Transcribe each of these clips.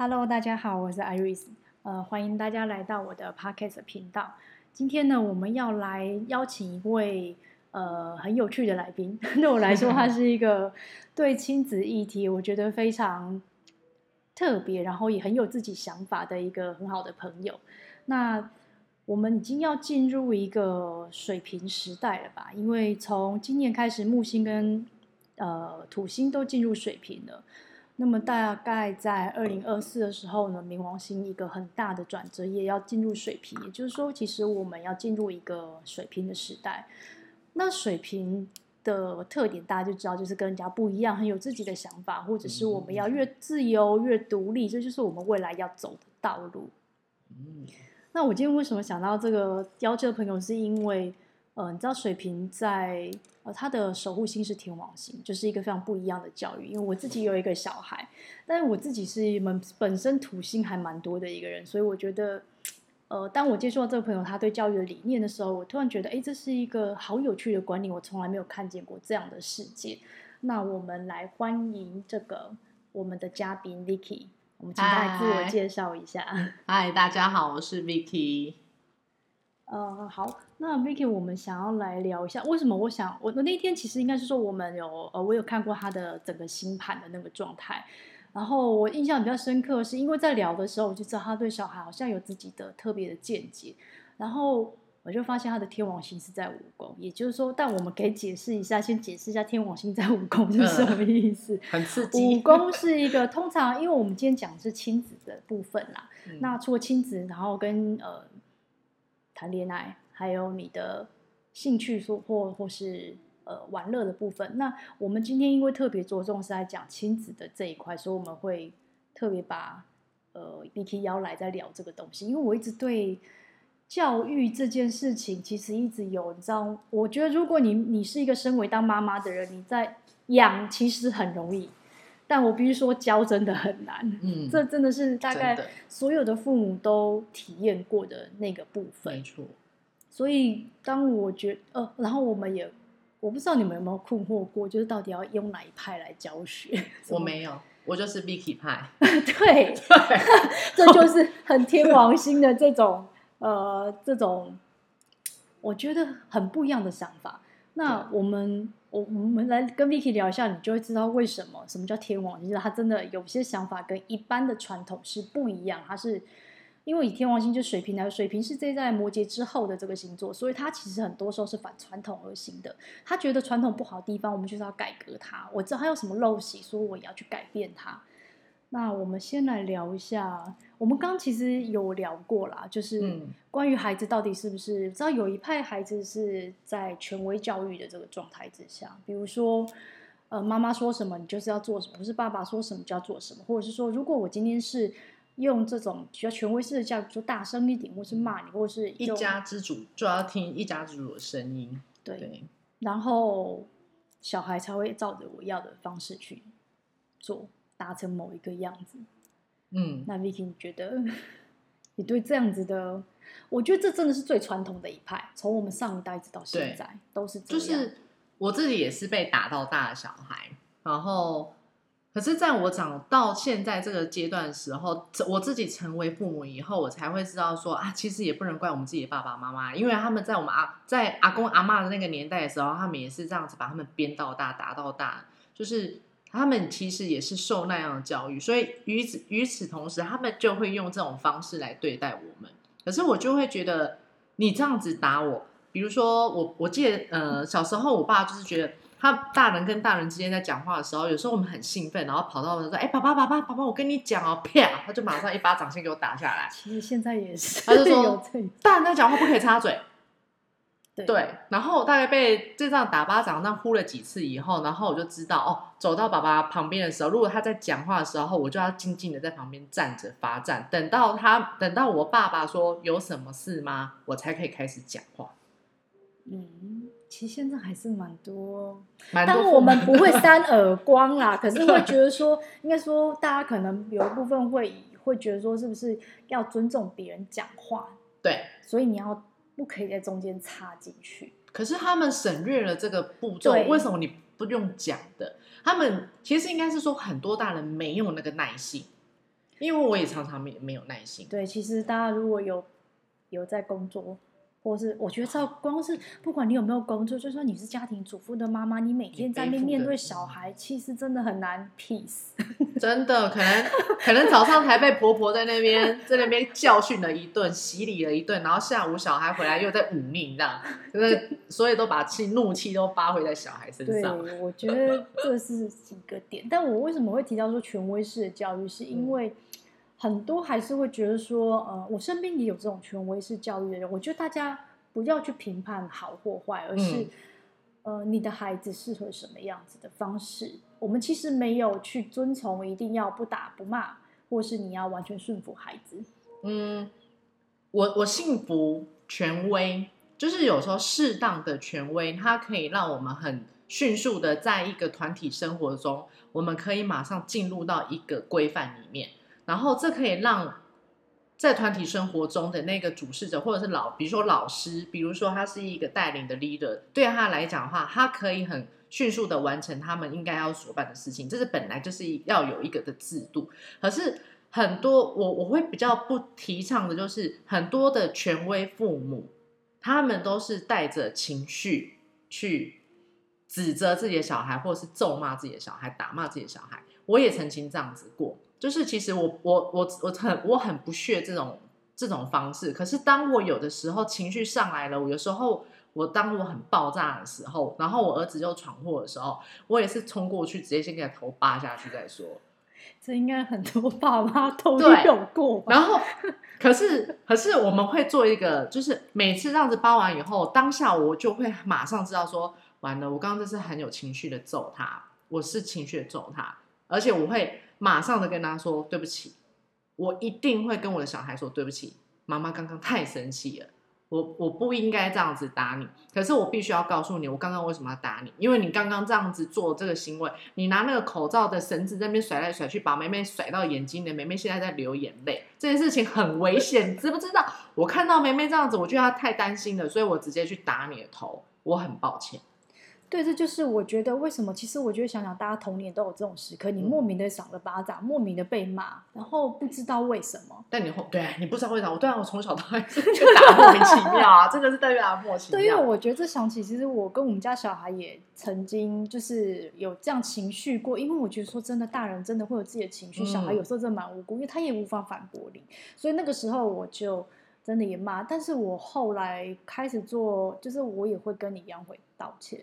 Hello，大家好，我是 Iris，呃，欢迎大家来到我的 Podcast 频道。今天呢，我们要来邀请一位呃很有趣的来宾。对我来说，他是一个 对亲子议题我觉得非常特别，然后也很有自己想法的一个很好的朋友。那我们已经要进入一个水平时代了吧？因为从今年开始，木星跟呃土星都进入水平了。那么大概在二零二四的时候呢，冥王星一个很大的转折也要进入水瓶，也就是说，其实我们要进入一个水平的时代。那水瓶的特点大家就知道，就是跟人家不一样，很有自己的想法，或者是我们要越自由越独立，这就是我们未来要走的道路。嗯那我今天为什么想到这个邀这个朋友，是因为。呃，你知道水瓶在呃，他的守护星是天王星，就是一个非常不一样的教育。因为我自己有一个小孩，但是我自己是一门本身土星还蛮多的一个人，所以我觉得，呃，当我接触到这个朋友他对教育的理念的时候，我突然觉得，哎，这是一个好有趣的观念，我从来没有看见过这样的世界。那我们来欢迎这个我们的嘉宾 Vicky，我们请他来自我介绍一下。嗨，大家好，我是 Vicky。呃，好，那 Vicky，我们想要来聊一下，为什么我想我那天其实应该是说我们有呃，我有看过他的整个星盘的那个状态，然后我印象比较深刻，是因为在聊的时候我就知道他对小孩好像有自己的特别的见解，然后我就发现他的天王星是在五宫，也就是说，但我们可以解释一下，先解释一下天王星在五宫是什么意思？呃、很刺激。五宫是一个通常，因为我们今天讲的是亲子的部分啦，嗯、那除了亲子，然后跟呃。谈恋爱，还有你的兴趣或或或是呃玩乐的部分。那我们今天因为特别着重是在讲亲子的这一块，所以我们会特别把呃 Vicky 邀来在聊这个东西。因为我一直对教育这件事情其实一直有，你知道，我觉得如果你你是一个身为当妈妈的人，你在养其实很容易。但我必须说，教真的很难。嗯，这真的是大概所有的父母都体验过的那个部分。没错。所以，当我觉得呃，然后我们也，我不知道你们有没有困惑过，就是到底要用哪一派来教学？我没有，我就是 Vicky 派。对，对这就是很天王星的这种呃，这种我觉得很不一样的想法。那我们。我我们来跟 Vicky 聊一下，你就会知道为什么什么叫天王星。他真的有些想法跟一般的传统是不一样。他是因为以天王星就水瓶来，水瓶是这在摩羯之后的这个星座，所以他其实很多时候是反传统而行的。他觉得传统不好的地方，我们就是要改革它。我知道他有什么陋习，所以我也要去改变它。那我们先来聊一下，我们刚刚其实有聊过啦，就是关于孩子到底是不是，知道有一派孩子是在权威教育的这个状态之下，比如说，呃，妈妈说什么你就是要做什么，不是爸爸说什么就要做什么，或者是说，如果我今天是用这种比较权威式的教育，就大声一点，或是骂你，或是一家之主就要听一家之主的声音，对，对，然后小孩才会照着我要的方式去做。达成某一个样子，嗯，那 Vicky 你觉得你对这样子的，我觉得这真的是最传统的一派，从我们上一代一直到现在都是这样。就是我自己也是被打到大的小孩，然后可是在我长到现在这个阶段的时候，我自己成为父母以后，我才会知道说啊，其实也不能怪我们自己的爸爸妈妈，因为他们在我们阿在阿公阿嬷的那个年代的时候，他们也是这样子把他们鞭到大，打到大，就是。他们其实也是受那样的教育，所以与此与此同时，他们就会用这种方式来对待我们。可是我就会觉得，你这样子打我，比如说我，我记得，呃，小时候我爸就是觉得，他大人跟大人之间在讲话的时候，有时候我们很兴奋，然后跑到我说，哎，爸爸，爸爸，爸爸，我跟你讲哦，啪，他就马上一巴掌先给我打下来。其实现在也是，他就说，大人在讲话不可以插嘴。对，然后我大概被这样打巴掌那呼了几次以后，然后我就知道哦，走到爸爸旁边的时候，如果他在讲话的时候，我就要静静的在旁边站着罚站，等到他等到我爸爸说有什么事吗，我才可以开始讲话。嗯，其实现在还是蛮多，蛮多，但我们不会扇耳光啦，可是会觉得说，应该说大家可能有一部分会会觉得说，是不是要尊重别人讲话？对，所以你要。不可以在中间插进去。可是他们省略了这个步骤，为什么你不用讲的？他们其实应该是说，很多大人没有那个耐心。因为我也常常没没有耐心。对，其实大家如果有有在工作。或是我觉得照，光是不管你有没有工作，就算你是家庭主妇的妈妈，你每天在那面对小孩，其实真的很难 peace。真的，可能可能早上才被婆婆在那边在那边教训了一顿，洗礼了一顿，然后下午小孩回来又在忤逆，这样，就是 所以都把气怒气都发挥在小孩身上。对，我觉得这是几个点。但我为什么会提到说权威式的教育，是因为。很多还是会觉得说，呃，我身边也有这种权威式教育的人。我觉得大家不要去评判好或坏，而是，嗯、呃，你的孩子适合什么样子的方式。我们其实没有去遵从，一定要不打不骂，或是你要完全顺服孩子。嗯，我我信服权威，就是有时候适当的权威，它可以让我们很迅速的在一个团体生活中，我们可以马上进入到一个规范里面。然后这可以让在团体生活中的那个主事者，或者是老，比如说老师，比如说他是一个带领的 leader，对他来讲的话，他可以很迅速的完成他们应该要所办的事情。这是本来就是要有一个的制度。可是很多我我会比较不提倡的，就是很多的权威父母，他们都是带着情绪去指责自己的小孩，或者是咒骂自己的小孩，打骂自己的小孩。我也曾经这样子过。就是其实我我我我很我很不屑这种这种方式，可是当我有的时候情绪上来了，我有时候我当我很爆炸的时候，然后我儿子又闯祸的时候，我也是冲过去直接先给他头扒下去再说。这应该很多爸妈 都有过吧。然后可是可是我们会做一个，就是每次这样子扒完以后，当下我就会马上知道说，完了，我刚刚这是很有情绪的揍他，我是情绪的揍他，而且我会。马上的跟他说对不起，我一定会跟我的小孩说对不起，妈妈刚刚太生气了，我我不应该这样子打你，可是我必须要告诉你，我刚刚为什么要打你，因为你刚刚这样子做这个行为，你拿那个口罩的绳子在那边甩来甩去，把妹妹甩到眼睛的，妹妹现在在流眼泪，这件事情很危险，知不知道？我看到妹妹这样子，我觉得她太担心了，所以我直接去打你的头，我很抱歉。对，这就是我觉得为什么。其实我觉得想想，大家童年都有这种时刻，你莫名的赏了巴掌，莫名的被骂，然后不知道为什么。但你后对，你不知道为什么？我对啊，我从小到大 就 打莫名其妙啊，真的是代表莫名其妙。对，因为我觉得这想起，其实我跟我们家小孩也曾经就是有这样情绪过。因为我觉得说真的，大人真的会有自己的情绪，小孩有时候真的蛮无辜，因为他也无法反驳你。所以那个时候我就真的也骂，但是我后来开始做，就是我也会跟你一样会道歉。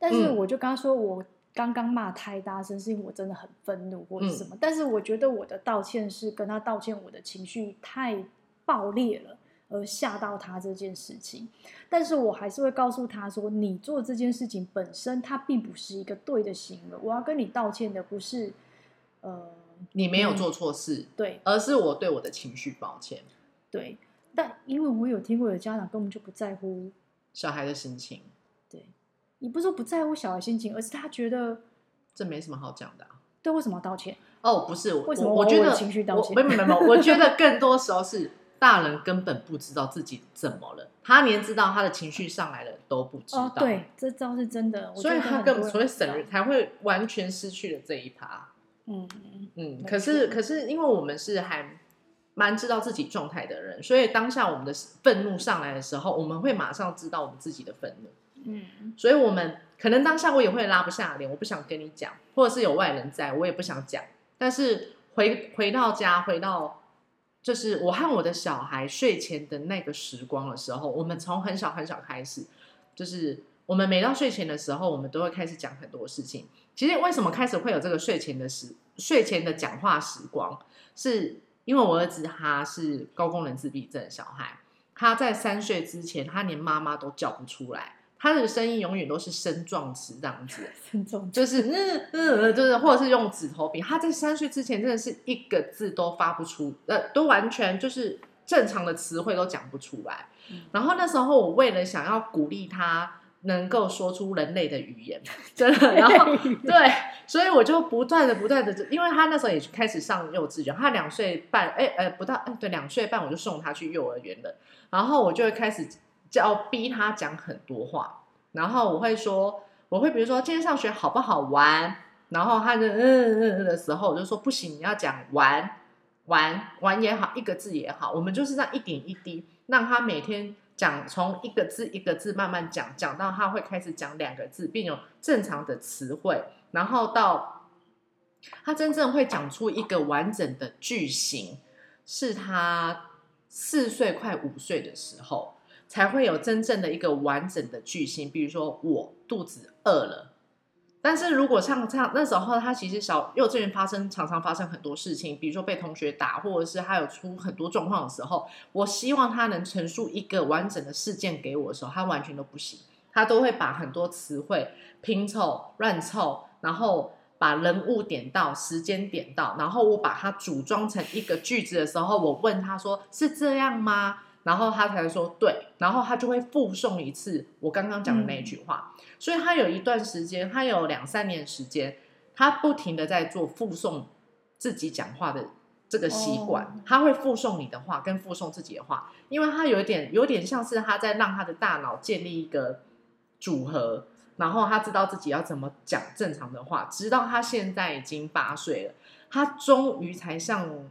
但是我就跟他说，我刚刚骂太大声，是因为我真的很愤怒或者什么。嗯、但是我觉得我的道歉是跟他道歉，我的情绪太爆裂了，而吓到他这件事情。但是我还是会告诉他说，你做这件事情本身，它并不是一个对的行为。我要跟你道歉的不是，呃，你没有做错事，对，而是我对我的情绪抱歉。对，但因为我有听过有家长根本就不在乎小孩的心情。你不是说不在乎小孩心情，而是他觉得这没什么好讲的啊。对，为什么要道歉？哦，不是，为什么我，我觉得情绪道歉？没没没，我觉得更多时候是大人根本不知道自己怎么了，他连知道他的情绪上来了都不知道。哦，对，这招是真的，所以他根本所以省人才会完全失去了这一趴。嗯嗯，可是可是因为我们是还蛮知道自己状态的人，所以当下我们的愤怒上来的时候，我们会马上知道我们自己的愤怒。嗯，所以我们可能当下我也会拉不下脸，我不想跟你讲，或者是有外人在，我也不想讲。但是回回到家，回到就是我和我的小孩睡前的那个时光的时候，我们从很小很小开始，就是我们每到睡前的时候，我们都会开始讲很多事情。其实为什么开始会有这个睡前的时睡前的讲话时光，是因为我儿子他是高功能自闭症小孩，他在三岁之前，他连妈妈都叫不出来。他的声音永远都是声状词这样子，声状就是嗯嗯，就是或者是用指头比。他在三岁之前真的是一个字都发不出，呃，都完全就是正常的词汇都讲不出来。嗯、然后那时候我为了想要鼓励他能够说出人类的语言，真的，然后对，所以我就不断的不断的，因为他那时候也开始上幼稚园，他两岁半，哎呃不到，哎对，两岁半我就送他去幼儿园了，然后我就会开始。就要逼他讲很多话，然后我会说，我会比如说今天上学好不好玩，然后他就嗯嗯嗯的时候，我就说不行，你要讲玩，玩玩也好，一个字也好，我们就是这样一点一滴，让他每天讲，从一个字一个字慢慢讲，讲到他会开始讲两个字，并有正常的词汇，然后到他真正会讲出一个完整的句型，是他四岁快五岁的时候，才会有真正的一个完整的句型。比如说，我肚子饿了。但是如果像这样那时候，他其实小幼稚园发生常常发生很多事情，比如说被同学打，或者是他有出很多状况的时候，我希望他能陈述一个完整的事件给我的时候，他完全都不行，他都会把很多词汇拼凑乱凑，然后把人物点到，时间点到，然后我把它组装成一个句子的时候，我问他说是这样吗？然后他才说对，然后他就会附送一次我刚刚讲的那一句话。嗯、所以他有一段时间，他有两三年时间，他不停的在做附送自己讲话的这个习惯。哦、他会附送你的话，跟附送自己的话，因为他有一点有点像是他在让他的大脑建立一个组合，然后他知道自己要怎么讲正常的话。直到他现在已经八岁了，他终于才像。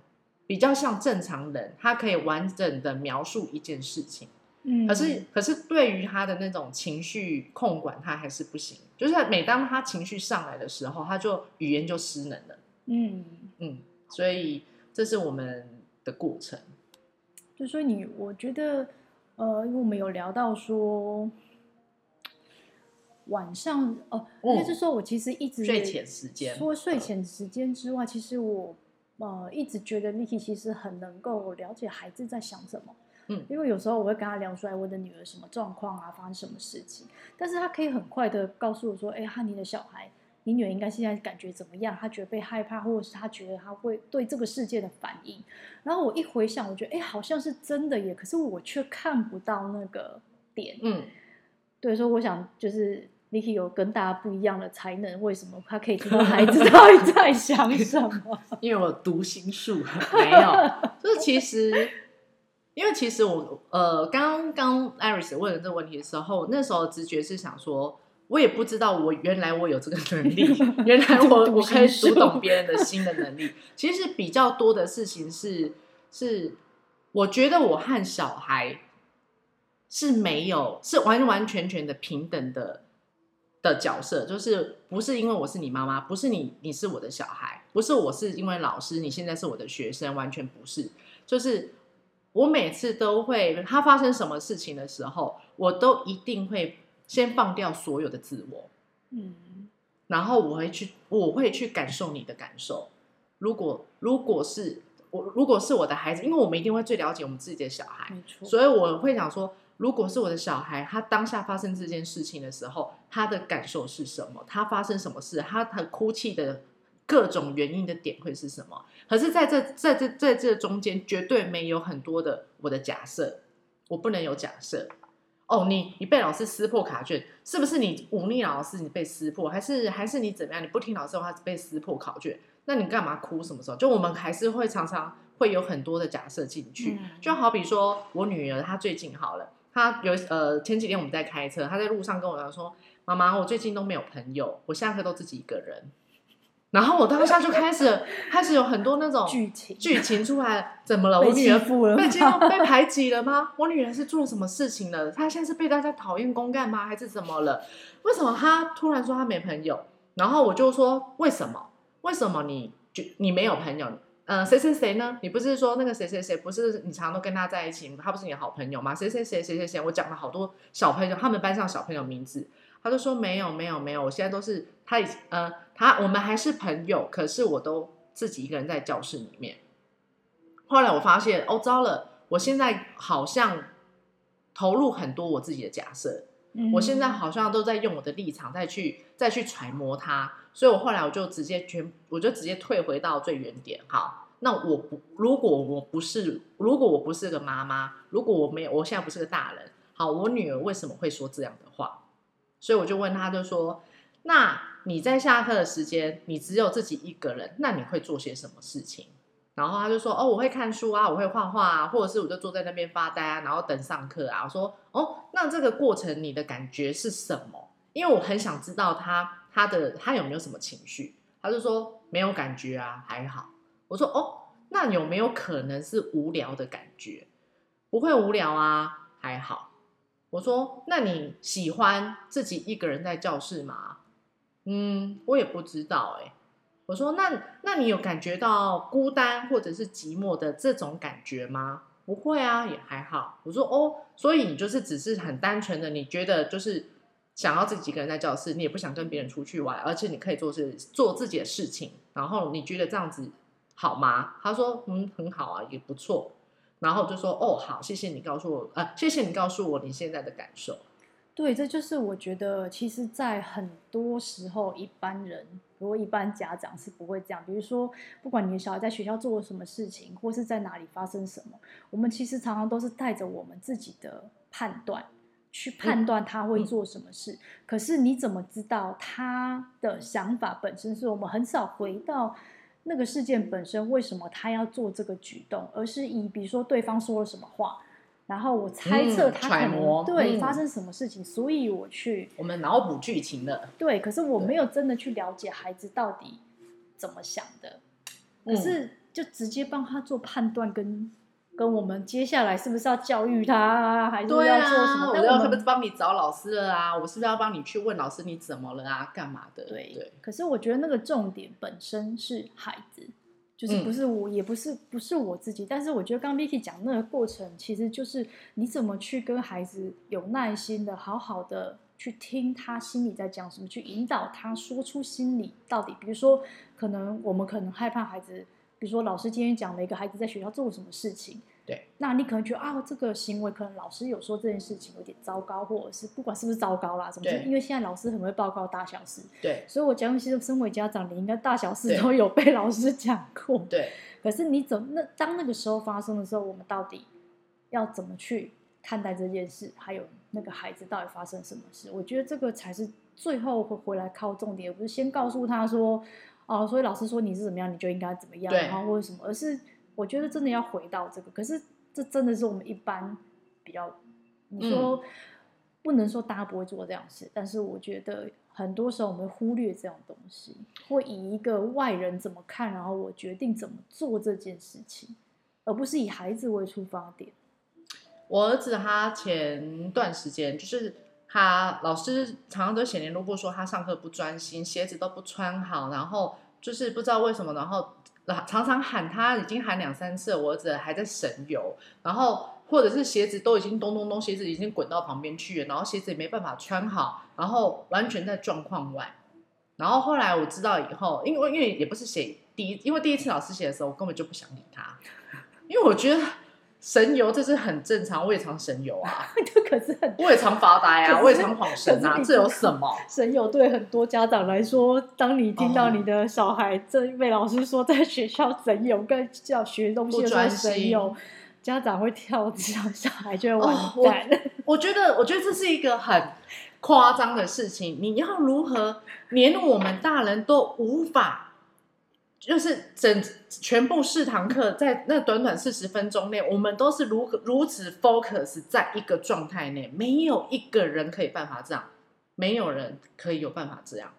比较像正常人，他可以完整的描述一件事情，嗯，可是可是对于他的那种情绪控管，他还是不行。就是每当他情绪上来的时候，他就语言就失能了，嗯嗯，所以这是我们的过程。就所以你，我觉得，呃，因为我们有聊到说晚上，哦、呃，就、嗯、是说我其实一直睡前时间，除了睡前时间之外，其实我。呃，一直觉得 Vicky 其实很能够了解孩子在想什么，嗯，因为有时候我会跟他聊出来我的女儿什么状况啊，发生什么事情，但是他可以很快的告诉我说，哎，哈，尼的小孩，你女儿应该现在感觉怎么样？她觉得被害怕，或者是她觉得她会对这个世界的反应。然后我一回想，我觉得，哎，好像是真的耶，可是我却看不到那个点，嗯，对，所以我想就是。Vicky 有跟大家不一样的才能，为什么他可以知道孩子到底在想什么？因为我读心术没有，就是其实，因为其实我呃，刚刚 Iris 问了这个问题的时候，那时候直觉是想说，我也不知道我原来我有这个能力，原来我我可以读懂别人的心的能力。其实比较多的事情是是，我觉得我和小孩是没有是完完全全的平等的。的角色就是不是因为我是你妈妈，不是你你是我的小孩，不是我是因为老师，你现在是我的学生，完全不是。就是我每次都会，他发生什么事情的时候，我都一定会先放掉所有的自我，嗯，然后我会去，我会去感受你的感受。如果如果是我，如果是我的孩子，因为我们一定会最了解我们自己的小孩，没错，所以我会想说。如果是我的小孩，他当下发生这件事情的时候，他的感受是什么？他发生什么事？他他哭泣的各种原因的点会是什么？可是在这在这在这中间，绝对没有很多的我的假设，我不能有假设。哦，你你被老师撕破卡卷，是不是你忤逆老师？你被撕破，还是还是你怎么样？你不听老师的话，被撕破考卷？那你干嘛哭？什么时候？就我们还是会常常会有很多的假设进去，嗯、就好比说我女儿，她最近好了。他有呃，前几天我们在开车，他在路上跟我讲说：“妈妈，我最近都没有朋友，我下课都自己一个人。”然后我当下就开始开始有很多那种剧情剧情出来，怎么了？我女儿被欺被排挤了吗？我女儿是做了什么事情了？她现在是被大家讨厌公干吗？还是怎么了？为什么她突然说她没朋友？然后我就说：“为什么？为什么你就你没有朋友？”嗯，谁谁谁呢？你不是说那个谁谁谁不是你常常都跟他在一起，他不是你的好朋友吗？谁谁谁谁谁谁，我讲了好多小朋友，他们班上小朋友名字，他就说没有没有没有，我现在都是他，呃，他我们还是朋友，可是我都自己一个人在教室里面。后来我发现，哦，糟了，我现在好像投入很多我自己的假设，嗯，我现在好像都在用我的立场再去再去揣摩他。所以，我后来我就直接全，我就直接退回到最原点。好，那我不，如果我不是，如果我不是个妈妈，如果我没有，我现在不是个大人，好，我女儿为什么会说这样的话？所以我就问她，就说：那你在下课的时间，你只有自己一个人，那你会做些什么事情？然后她就说：哦，我会看书啊，我会画画啊，或者是我就坐在那边发呆啊，然后等上课啊。我说：哦，那这个过程你的感觉是什么？因为我很想知道她。他的他有没有什么情绪？他就说没有感觉啊，还好。我说哦，那有没有可能是无聊的感觉？不会无聊啊，还好。我说，那你喜欢自己一个人在教室吗？嗯，我也不知道哎、我说，那那你有感觉到孤单或者是寂寞的这种感觉吗？不会啊，也还好。我说，哦，所以你就是只是很单纯的，你觉得就是想要自己一个人在教室，你也不想跟别人出去玩，而且你可以做是做自己的事情，然后你觉得这样子好吗？他说，嗯，很好啊，也不错。然后就说，哦，好，谢谢你告诉我，呃，谢谢你告诉我你现在的感受。对，这就是我觉得，其实，在很多时候，一般人，如果一般家长是不会这样。比如说，不管你的小孩在学校做了什么事情，或是在哪里发生什么，我们其实常常都是带着我们自己的判断去判断他会做什么事。嗯、可是你怎么知道他的想法本身是我们很少回到那个事件本身，为什么他要做这个举动，而是以比如说对方说了什么话。然后我猜测他可能、嗯、对、嗯、发生什么事情，所以我去我们脑补剧情的。对，可是我没有真的去了解孩子到底怎么想的，可是就直接帮他做判断跟，跟跟我们接下来是不是要教育他，还是要做什么？我要是不是帮你找老师了啊？我是不是要帮你去问老师你怎么了啊？干嘛的？对对。可是我觉得那个重点本身是孩子。就是不是我，嗯、也不是不是我自己，但是我觉得刚刚 Vicky 讲那个过程，其实就是你怎么去跟孩子有耐心的，好好的去听他心里在讲什么，去引导他说出心里到底。比如说，可能我们可能害怕孩子，比如说老师今天讲了一个孩子在学校做了什么事情。对，那你可能觉得啊，这个行为可能老师有说这件事情有点糟糕，或者是不管是不是糟糕啦，总之？因为现在老师很会报告大小事，对，所以我讲，其实身为家长，你应该大小事都有被老师讲过，对。可是你怎么那当那个时候发生的时候，我们到底要怎么去看待这件事？还有那个孩子到底发生什么事？我觉得这个才是最后会回来靠重点，而不是先告诉他说，哦，所以老师说你是怎么样，你就应该怎么样，然后或者什么，而是。我觉得真的要回到这个，可是这真的是我们一般比较，你说不能说大家不会做这样事，嗯，但是我觉得很多时候我们忽略这种东西，会以一个外人怎么看，然后我决定怎么做这件事情，而不是以孩子为出发点。我儿子他前段时间就是他老师常常都写联络簿说他上课不专心，鞋子都不穿好，然后就是不知道为什么，然后。常常喊他，已经喊两三次，我儿子还在神游，然后或者是鞋子都已经咚咚咚，鞋子已经滚到旁边去了，然后鞋子也没办法穿好，然后完全在状况外。然后后来我知道以后，因为因为也不是写第一，因为第一次老师写的时候，我根本就不想理他，因为我觉得。神游这是很正常，我也常神游啊。可是很，我也常发呆啊，我也常晃神啊，这有什么？神游对很多家长来说，当你听到你的 小孩这被老师说在学校神游跟叫学东西的时候神游，家长会跳脚，小孩就会完蛋。哦，我，我觉得，我觉得这是一个很夸张的事情。你要如何连我们大人都无法？就是整全部四堂课，在那短短四十分钟内，我们都是如如此 focus 在一个状态内，没有一个人可以办法这样，没有人可以有办法这样，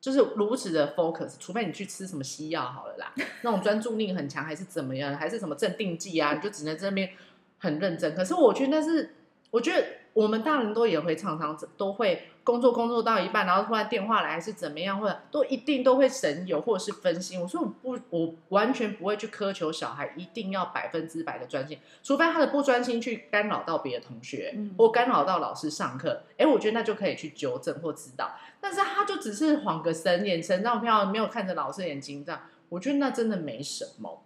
就是如此的 focus，除非你去吃什么西药好了啦，那种专注力很强，还是怎么样，还是什么镇定剂啊，你就只能在那边很认真。可是我觉得那是，我觉得。我们大人都也会常常都会工作工作到一半，然后突然电话来还是怎么样，或者都一定都会神游或者是分心。我说我不，我完全不会去苛求小孩一定要百分之百的专心，除非他的不专心去干扰到别的同学，嗯、或干扰到老师上课。哎，我觉得那就可以去纠正或指导。但是他就只是晃个神，眼神这样飘，没有看着老师眼睛这样，我觉得那真的没什么。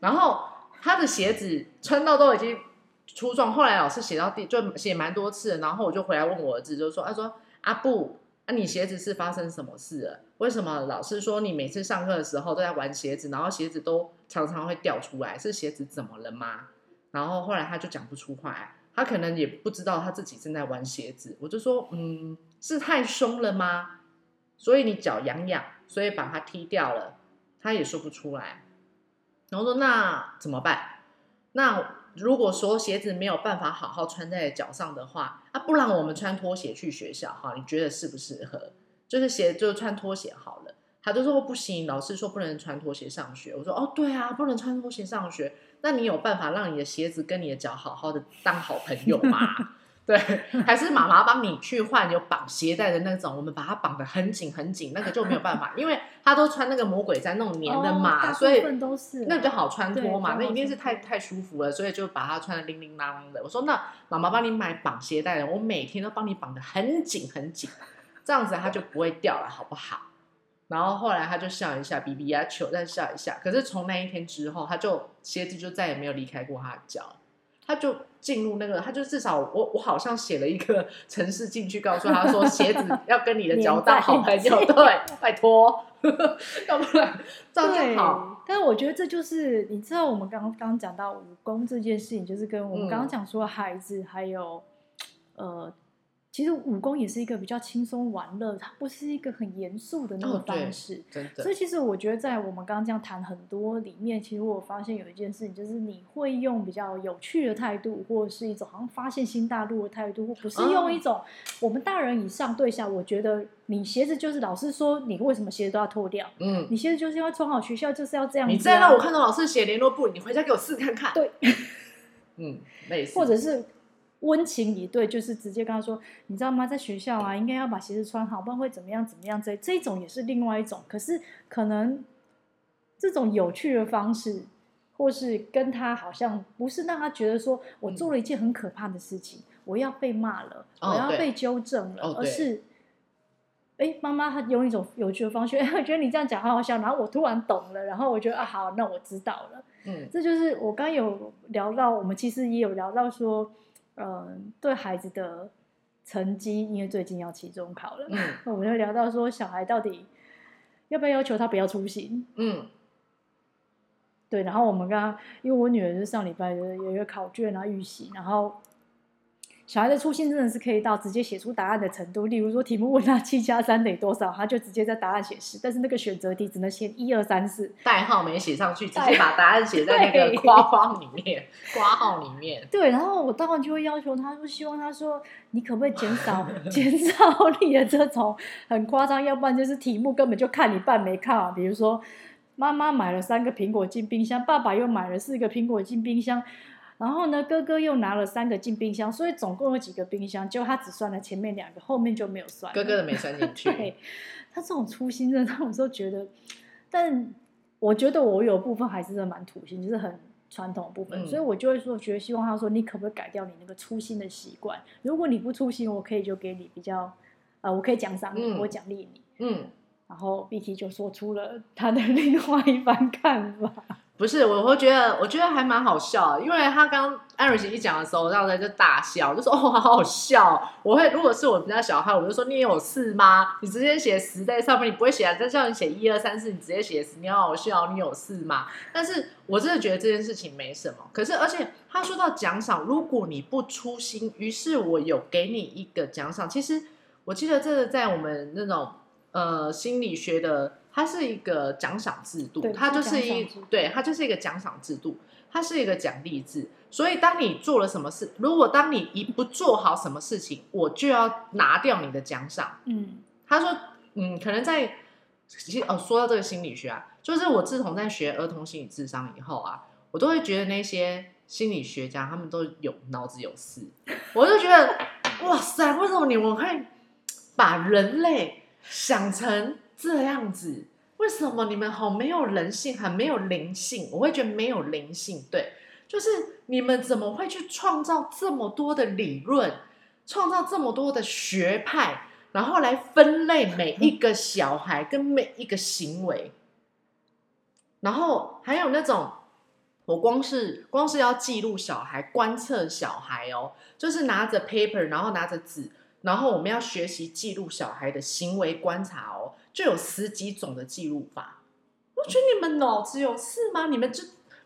然后他的鞋子穿到都已经。初中，后来老师写到第就写蛮多次，然后我就回来问我儿子，就说：“他说阿布，啊你鞋子是发生什么事了？为什么老师说你每次上课的时候都在玩鞋子，然后鞋子都常常会掉出来？是鞋子怎么了吗？”然后后来他就讲不出话，他可能也不知道他自己正在玩鞋子。我就说：“嗯，是太松了吗？所以你脚痒痒，所以把它踢掉了。”他也说不出来。然后说：“那怎么办？那？”如果说鞋子没有办法好好穿在脚上的话，啊，不然我们穿拖鞋去学校哈？你觉得适不适合？就是鞋就穿拖鞋好了。他就说不行，老师说不能穿拖鞋上学。我说哦，对啊，不能穿拖鞋上学。那你有办法让你的鞋子跟你的脚好好的当好朋友吗？对，还是妈妈帮你去换有绑鞋带的那种，我们把它绑得很紧很紧，那个就没有办法，因为他都穿那个魔鬼毡那种粘的嘛，哦、所以那就好穿脱嘛，那一定是太太舒服了，所以就把它穿的叮叮当当的。我说那妈妈帮你买绑鞋带的，我每天都帮你绑得很紧很紧，这样子它就不会掉了，好不好？然后后来他就笑一下，比比啊球再笑一下。可是从那一天之后，他就鞋子就再也没有离开过他的脚，他就进入那个，他就至少我我好像写了一个 城市进去，告诉他说 鞋子要跟你的脚大好朋友，对，拜托，要不然这样就好。但是我觉得这就是你知道，我们刚刚讲到武功这件事情，就是跟我们刚刚讲说孩子还有、嗯、呃。其实武功也是一个比较轻松玩乐，它不是一个很严肃的那个方式。哦、所以其实我觉得，在我们刚刚这样谈很多里面，其实我发现有一件事情，就是你会用比较有趣的态度，或者是一种好像发现新大陆的态度，或不是用一种我们大人以上对下。我觉得你鞋子就是老师说你为什么鞋子都要脱掉？嗯，你鞋子就是要穿好，学校就是要这样、啊。你再让我看到老师写联络簿，你回家给我试看看。对，嗯，类似，或者是。温情以对，就是直接跟他说，你知道吗？在学校啊，应该要把鞋子穿好，不然会怎么样怎么样。这这种也是另外一种，可是可能这种有趣的方式，或是跟他好像不是让他觉得说我做了一件很可怕的事情，嗯、我要被骂了，哦、我要被纠正了，而是，哎，妈妈她用一种有趣的方式，哎，我觉得你这样讲好好笑，然后我突然懂了，然后我觉得啊，好，那我知道了。嗯，这就是我刚有聊到，我们其实也有聊到说。嗯，对孩子的成绩，因为最近要期中考了，嗯，我们就聊到说，小孩到底要不要要求他不要粗心？嗯，对。然后我们刚刚，因为我女儿是上礼拜的有一个考卷啊预习，然后。小孩的粗心真的是可以到直接写出答案的程度。例如说，题目问他七加三等于多少，他就直接在答案写十，但是那个选择题只能写一二三四，代号没写上去，直接把答案写在那个括框里面，括号里面。对，然后我当然就会要求他说，希望他说，你可不可以减少 减少你的这种很夸张，要不然就是题目根本就看你半没看啊。比如说，妈妈买了三个苹果进冰箱，爸爸又买了四个苹果进冰箱。然后呢，哥哥又拿了三个进冰箱，所以总共有几个冰箱？就他只算了前面两个，后面就没有算。哥哥的没算进去。对，他这种粗心的，他有时候觉得，但我觉得我有部分还是真的蛮土性，就是很传统的部分，嗯、所以我就会说，觉得希望他说，你可不可以改掉你那个粗心的习惯？如果你不粗心，我可以就给你比较，呃，我可以奖赏你，嗯、我奖励你。嗯。然后 BT 就说出了他的 另外一番看法。不是，我会觉得，我觉得还蛮好笑，因为他刚艾瑞奇一讲的时候，让人就大笑，就说哦，好好笑。我会，如果是我们家小孩，我就说你有事吗？你直接写十在上面，你不会写啊？再叫你写一二三四，你直接写十，你好好笑，你有事吗？但是我真的觉得这件事情没什么。可是，而且他说到奖赏，如果你不粗心，于是我有给你一个奖赏。其实我记得这个在我们那种呃心理学的。它是一个奖赏制度，它就是一对，它就是一个奖赏制度，它是一个奖励制。所以当你做了什么事，如果当你一不做好什么事情，我就要拿掉你的奖赏。嗯，他说，嗯，可能在其实哦，说到这个心理学啊，就是我自从在学儿童心理智商以后啊，我都会觉得那些心理学家他们都有脑子有事，我就觉得哇塞，为什么你们会把人类想成？这样子，为什么你们好没有人性，很没有灵性？我会觉得没有灵性，对，就是你们怎么会去创造这么多的理论，创造这么多的学派，然后来分类每一个小孩跟每一个行为，然后还有那种，我光是光是要记录小孩、观测小孩哦，就是拿着 paper，然后拿着纸。然后我们要学习记录小孩的行为观察哦，就有十几种的记录法。我觉得你们脑子有事吗？你们就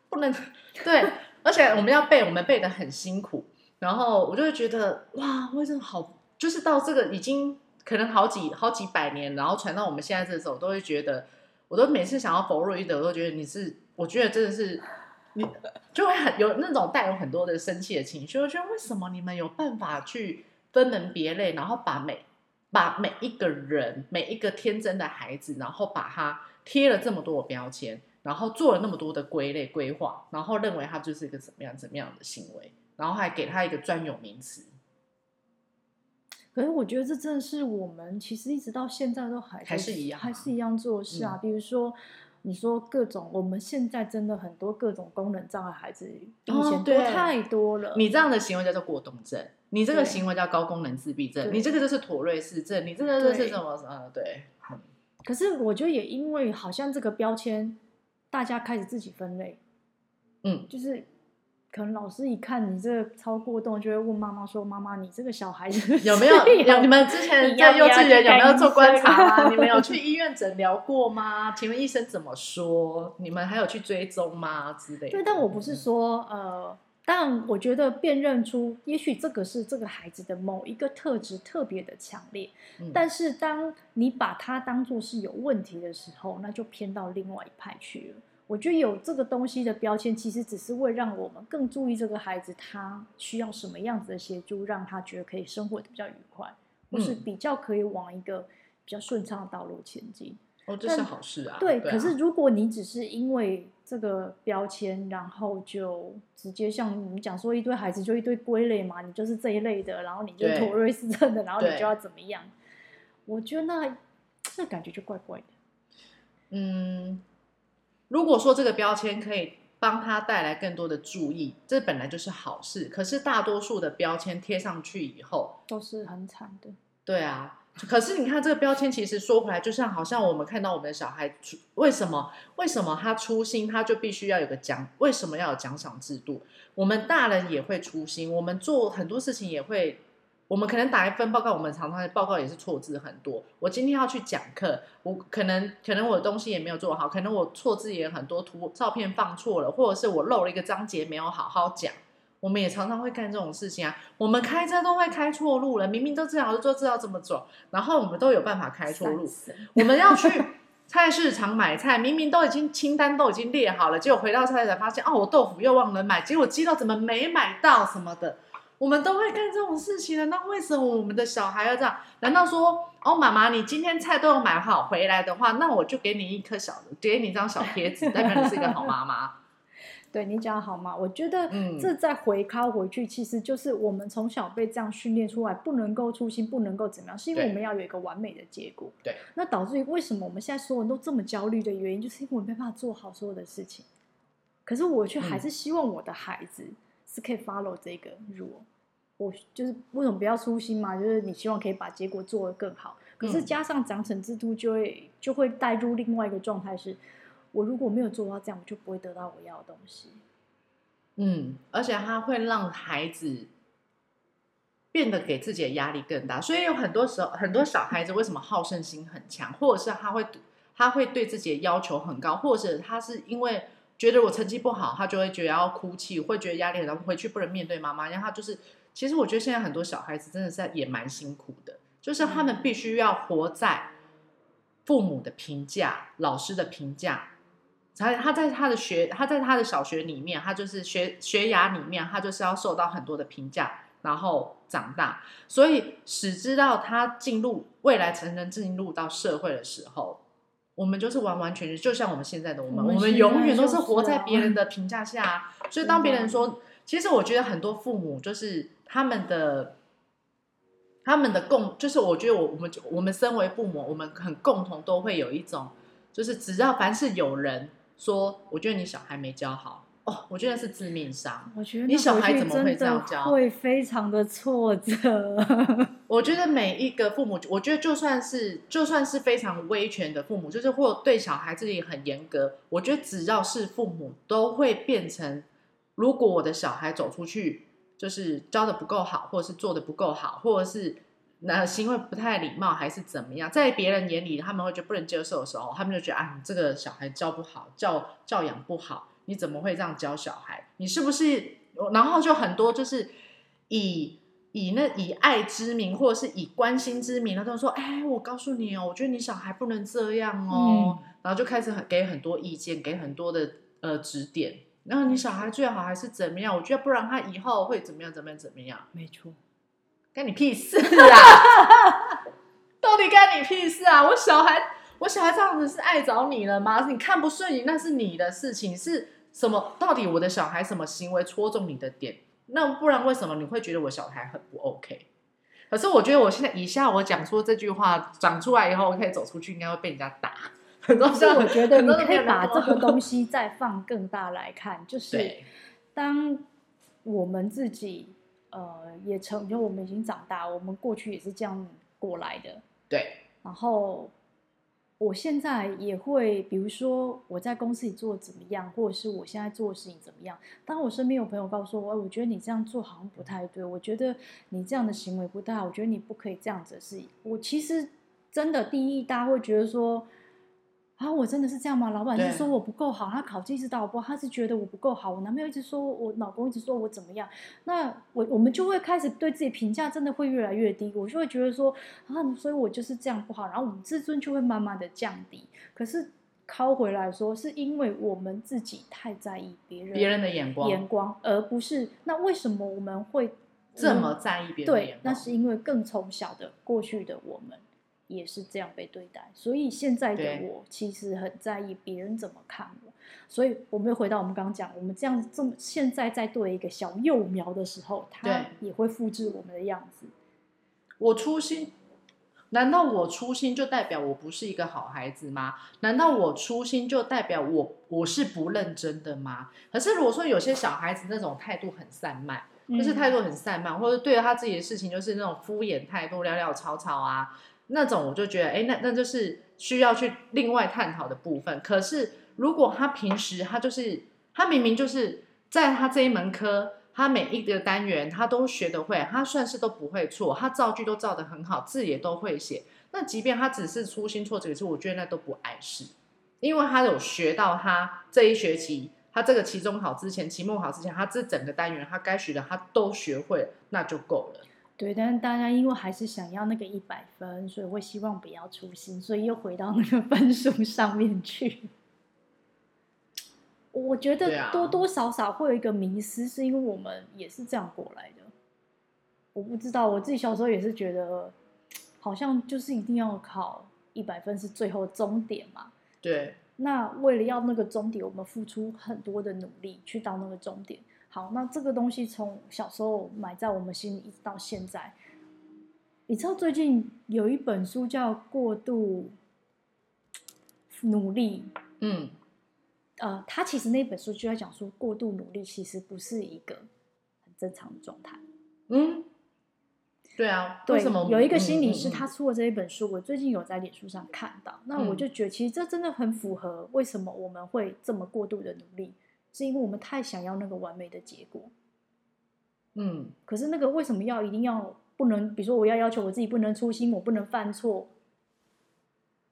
不能对？而且我们要背，我们背的很辛苦。然后我就会觉得哇，为什么好？就是到这个已经可能好几好几百年，然后传到我们现在这时候，我都会觉得，我都每次想要否认一德，我都觉得你是，我觉得真的是你就会很有那种带有很多的生气的情绪。我觉得为什么你们有办法去？分门别类，然后把每把每一个人、每一个天真的孩子，然后把他贴了这么多的标签，然后做了那么多的归类规划，然后认为他就是一个怎么样怎么样的行为，然后还给他一个专有名词。可是我觉得这真的是我们其实一直到现在都还还是一样，还是一样做事啊。嗯、比如说，你说各种我们现在真的很多各种功能障碍孩子，以前多太多了。哦、你这样的行为叫做过动症，你这个行为叫高功能自闭症，你这个就是妥瑞氏症，你这个就是什么？呃，对。可是我觉得也因为好像这个标签，大家开始自己分类，嗯，就是。可能老师一看你这个超过动，就会问妈妈说：“妈妈，你这个小孩子有没有？有你们之前在幼稚园有没有做观察啊？你们有去医院诊疗过吗？请问医生怎么说？你们还有去追踪吗？之类的。”对，但我不是说呃，但我觉得辨认出，也许这个是这个孩子的某一个特质特别的强烈，嗯、但是当你把它当做是有问题的时候，那就偏到另外一派去了。我觉得有这个东西的标签，其实只是为让我们更注意这个孩子，他需要什么样子的协助，让他觉得可以生活的比较愉快，或是比较可以往一个比较顺畅的道路前进。哦，这是好事啊。对，对啊。可是如果你只是因为这个标签，然后就直接像你们讲说一堆孩子就一堆归类嘛，你就是这一类的，然后你就妥瑞氏症的，然后你就要怎么样？我觉得那那感觉就怪怪的。嗯。如果说这个标签可以帮他带来更多的注意，这本来就是好事。可是大多数的标签贴上去以后，都是很惨的。对啊，可是你看这个标签，其实说回来，就像好像我们看到我们的小孩，为什么为什么他粗心，他就必须要有个奖？为什么要有奖赏制度？我们大人也会粗心，我们做很多事情也会。我们可能打一份报告，我们常常的报告也是错字很多。我今天要去讲课，我可能可能我的东西也没有做好，可能我错字也很多，图照片放错了，或者是我漏了一个章节没有好好讲。我们也常常会干这种事情啊。我们开车都会开错路了，明明都知道就知道怎么走，然后我们都有办法开错路。我们要去菜市场买菜，明明都已经清单都已经列好了，结果回到菜市场发现哦，我豆腐又忘了买，结果鸡肉怎么没买到什么的。我们都会干这种事情的，那为什么我们的小孩要这样？难道说，哦，妈妈，你今天菜都有买好回来的话，那我就给你一颗小的，给你一张小贴纸，代表你是一个好妈妈。对，你讲好吗？我觉得这再回靠回去，其实就是我们从小被这样训练出来，不能够粗心，不能够怎么样，是因为我们要有一个完美的结果。对，那导致于为什么我们现在所有人都这么焦虑的原因，就是因为我们没办法做好所有的事情。可是我却还是希望我的孩子是可以 follow 这个 rule。我就是为什么不要粗心嘛？就是你希望可以把结果做得更好，可是加上奖惩制度，就会就会带入另外一个状态，是我如果没有做到这样，我就不会得到我要的东西。嗯，而且他会让孩子变得给自己的压力更大，所以有很多时候，很多小孩子为什么好胜心很强，或者是他会他会对自己的要求很高，或者他是因为觉得我成绩不好，他就会觉得要哭泣，会觉得压力很大，回去不能面对妈妈，然后就是。其实我觉得现在很多小孩子真的是也蛮辛苦的，就是他们必须要活在父母的评价、老师的评价，他他在他的学，他在他的小学里面，他就是学学涯里面，他就是要受到很多的评价，然后长大。所以使知道他进入未来成人进入到社会的时候，我们就是完完全全就像我们现在的我们，我们永远都是活在别人的评价下。所以当别人说，其实我觉得很多父母就是。他们的他们的共就是，我觉得我我们我们身为父母，我们很共同都会有一种，就是只要凡是有人说，我觉得你小孩没教好哦，我觉得是致命伤。我觉得你小孩怎么会这样教？会非常的挫折。我觉得每一个父母，我觉得就算是就算是非常威权的父母，就是或对小孩自己很严格，我觉得只要是父母，都会变成，如果我的小孩走出去。就是教的不够好，或者是做的不够好，或者是那行为不太礼貌，还是怎么样，在别人眼里他们会觉得不能接受的时候，他们就觉得啊，你这个小孩教不好，教教养不好，你怎么会这样教小孩？你是不是？然后就很多就是以以那以爱之名，或者是以关心之名，他都说，哎，我告诉你哦，我觉得你小孩不能这样哦，嗯、然后就开始很给很多意见，给很多的呃指点。然后你小孩最好还是怎么样？我觉得不然他以后会怎么样？怎么样？怎么样？没错，干你屁事啊！到底干你屁事啊？我小孩，我小孩这样子是爱找你了吗？你看不顺眼，那是你的事情，是什么？到底我的小孩什么行为戳中你的点？那不然为什么你会觉得我小孩很不 OK？可是我觉得我现在以下我讲出这句话讲出来以后，我可以走出去，应该会被人家打。很多时候我觉得你可以把这个东西再放更大来看，就是当我们自己呃也成，就我们已经长大，我们过去也是这样过来的。对，然后。我现在也会，比如说我在公司里做怎么样，或者是我现在做的事情怎么样。当我身边有朋友告诉我，我觉得你这样做好像不太对，我觉得你这样的行为不太好，我觉得你不可以这样子的事。我其实真的第一，大家会觉得说。啊，我真的是这样吗？老板是说我不够好，他考绩一直倒播，他是觉得我不够好。我男朋友一直说我，老公一直说我怎么样？那我我们就会开始对自己评价真的会越来越低。我就会觉得说啊，所以我就是这样不好，然后我们自尊就会慢慢的降低。可是靠回来说，是因为我们自己太在意别人别人的眼光，眼光，而不是那为什么我们会这么在意别人的眼光？对，那是因为更从小的过去的我们。也是这样被对待，所以现在的我其实很在意别人怎么看我。所以我们又回到我们刚刚讲，我们这样这么现在在对一个小幼苗的时候，他也会复制我们的样子。我粗心，难道我粗心就代表我不是一个好孩子吗？难道我粗心就代表我我是不认真的吗？可是如果说有些小孩子那种态度很散漫，就是态度很散漫，或者对他自己的事情就是那种敷衍态度，潦潦草草啊。那种我就觉得，哎，那那就是需要去另外探讨的部分。可是如果他平时他就是他明明就是在他这一门科，他每一个单元他都学得会，他算是都不会错，他造句都造得很好，字也都会写。那即便他只是粗心错几个字，我觉得那都不碍事，因为他有学到他这一学期，他这个期中考之前、期末考之前，他这整个单元他该学的他都学会，那就够了。对，但是大家因为还是想要那个一百分，所以会希望不要粗心，所以又回到那个分数上面去。我觉得多多少少会有一个迷失，是因为我们也是这样过来的。我不知道，我自己小时候也是觉得，好像就是一定要考一百分是最后终点嘛。对。那为了要那个终点，我们付出很多的努力去到那个终点。好，那这个东西从小时候埋在我们心里，一直到现在。你知道最近有一本书叫《过度努力》，嗯，呃，他其实那本书就在讲说，过度努力其实不是一个很正常的状态。嗯，对啊，对，为什么？有一个心理师他出了这一本书，嗯嗯嗯，我最近有在脸书上看到，那我就觉得其实这真的很符合为什么我们会这么过度的努力。是因为我们太想要那个完美的结果，嗯，可是那个为什么要一定要不能？比如说，我要要求我自己不能粗心，我不能犯错。